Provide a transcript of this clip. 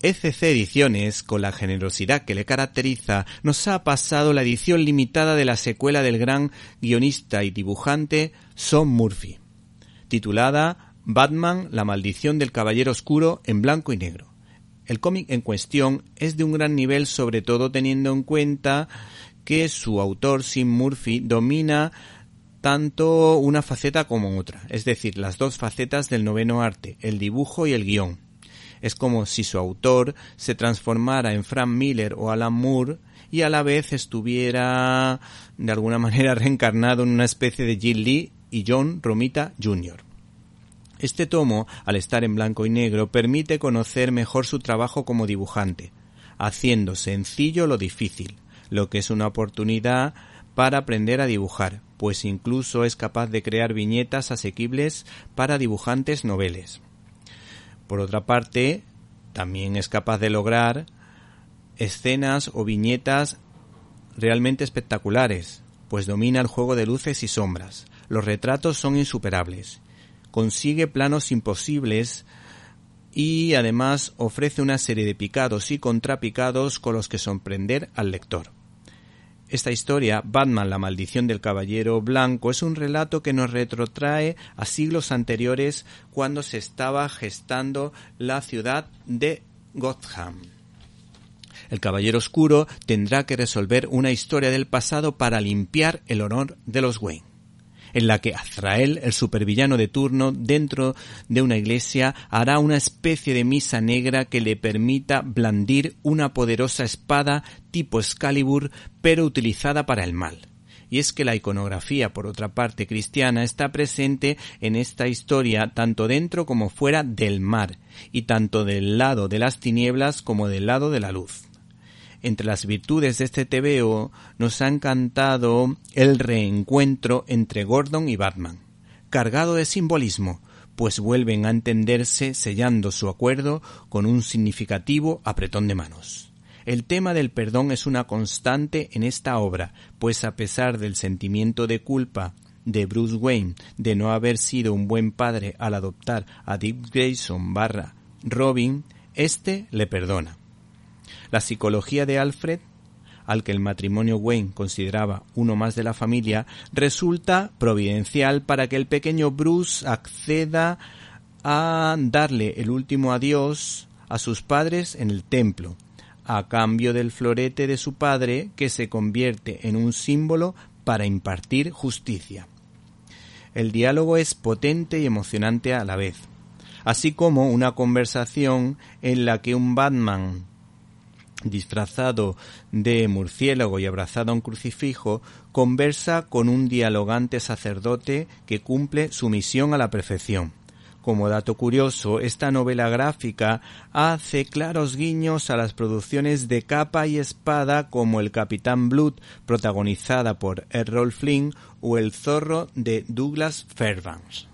ECC Ediciones, con la generosidad que le caracteriza, nos ha pasado la edición limitada de la secuela del gran guionista y dibujante Son Murphy, titulada Batman, la maldición del Caballero Oscuro en blanco y negro. El cómic en cuestión es de un gran nivel, sobre todo teniendo en cuenta que su autor, Sim Murphy, domina tanto una faceta como otra, es decir, las dos facetas del noveno arte, el dibujo y el guion es como si su autor se transformara en Frank Miller o Alan Moore y a la vez estuviera de alguna manera reencarnado en una especie de Jim Lee y John Romita Jr. Este tomo, al estar en blanco y negro, permite conocer mejor su trabajo como dibujante, haciendo sencillo lo difícil, lo que es una oportunidad para aprender a dibujar, pues incluso es capaz de crear viñetas asequibles para dibujantes noveles. Por otra parte, también es capaz de lograr escenas o viñetas realmente espectaculares, pues domina el juego de luces y sombras. Los retratos son insuperables. Consigue planos imposibles y además ofrece una serie de picados y contrapicados con los que sorprender al lector. Esta historia, Batman, la maldición del Caballero Blanco, es un relato que nos retrotrae a siglos anteriores cuando se estaba gestando la ciudad de Gotham. El Caballero Oscuro tendrá que resolver una historia del pasado para limpiar el honor de los Wayne en la que Azrael, el supervillano de turno, dentro de una iglesia, hará una especie de misa negra que le permita blandir una poderosa espada tipo Excalibur, pero utilizada para el mal. Y es que la iconografía, por otra parte cristiana, está presente en esta historia tanto dentro como fuera del mar, y tanto del lado de las tinieblas como del lado de la luz. Entre las virtudes de este TVO nos ha encantado el reencuentro entre Gordon y Batman, cargado de simbolismo, pues vuelven a entenderse sellando su acuerdo con un significativo apretón de manos. El tema del perdón es una constante en esta obra, pues a pesar del sentimiento de culpa de Bruce Wayne de no haber sido un buen padre al adoptar a Dick Grayson barra Robin, éste le perdona. La psicología de Alfred, al que el matrimonio Wayne consideraba uno más de la familia, resulta providencial para que el pequeño Bruce acceda a darle el último adiós a sus padres en el templo, a cambio del florete de su padre que se convierte en un símbolo para impartir justicia. El diálogo es potente y emocionante a la vez, así como una conversación en la que un Batman disfrazado de murciélago y abrazado a un crucifijo, conversa con un dialogante sacerdote que cumple su misión a la perfección. Como dato curioso, esta novela gráfica hace claros guiños a las producciones de capa y espada como El Capitán Blood, protagonizada por Errol Flynn, o El Zorro de Douglas Fairbanks.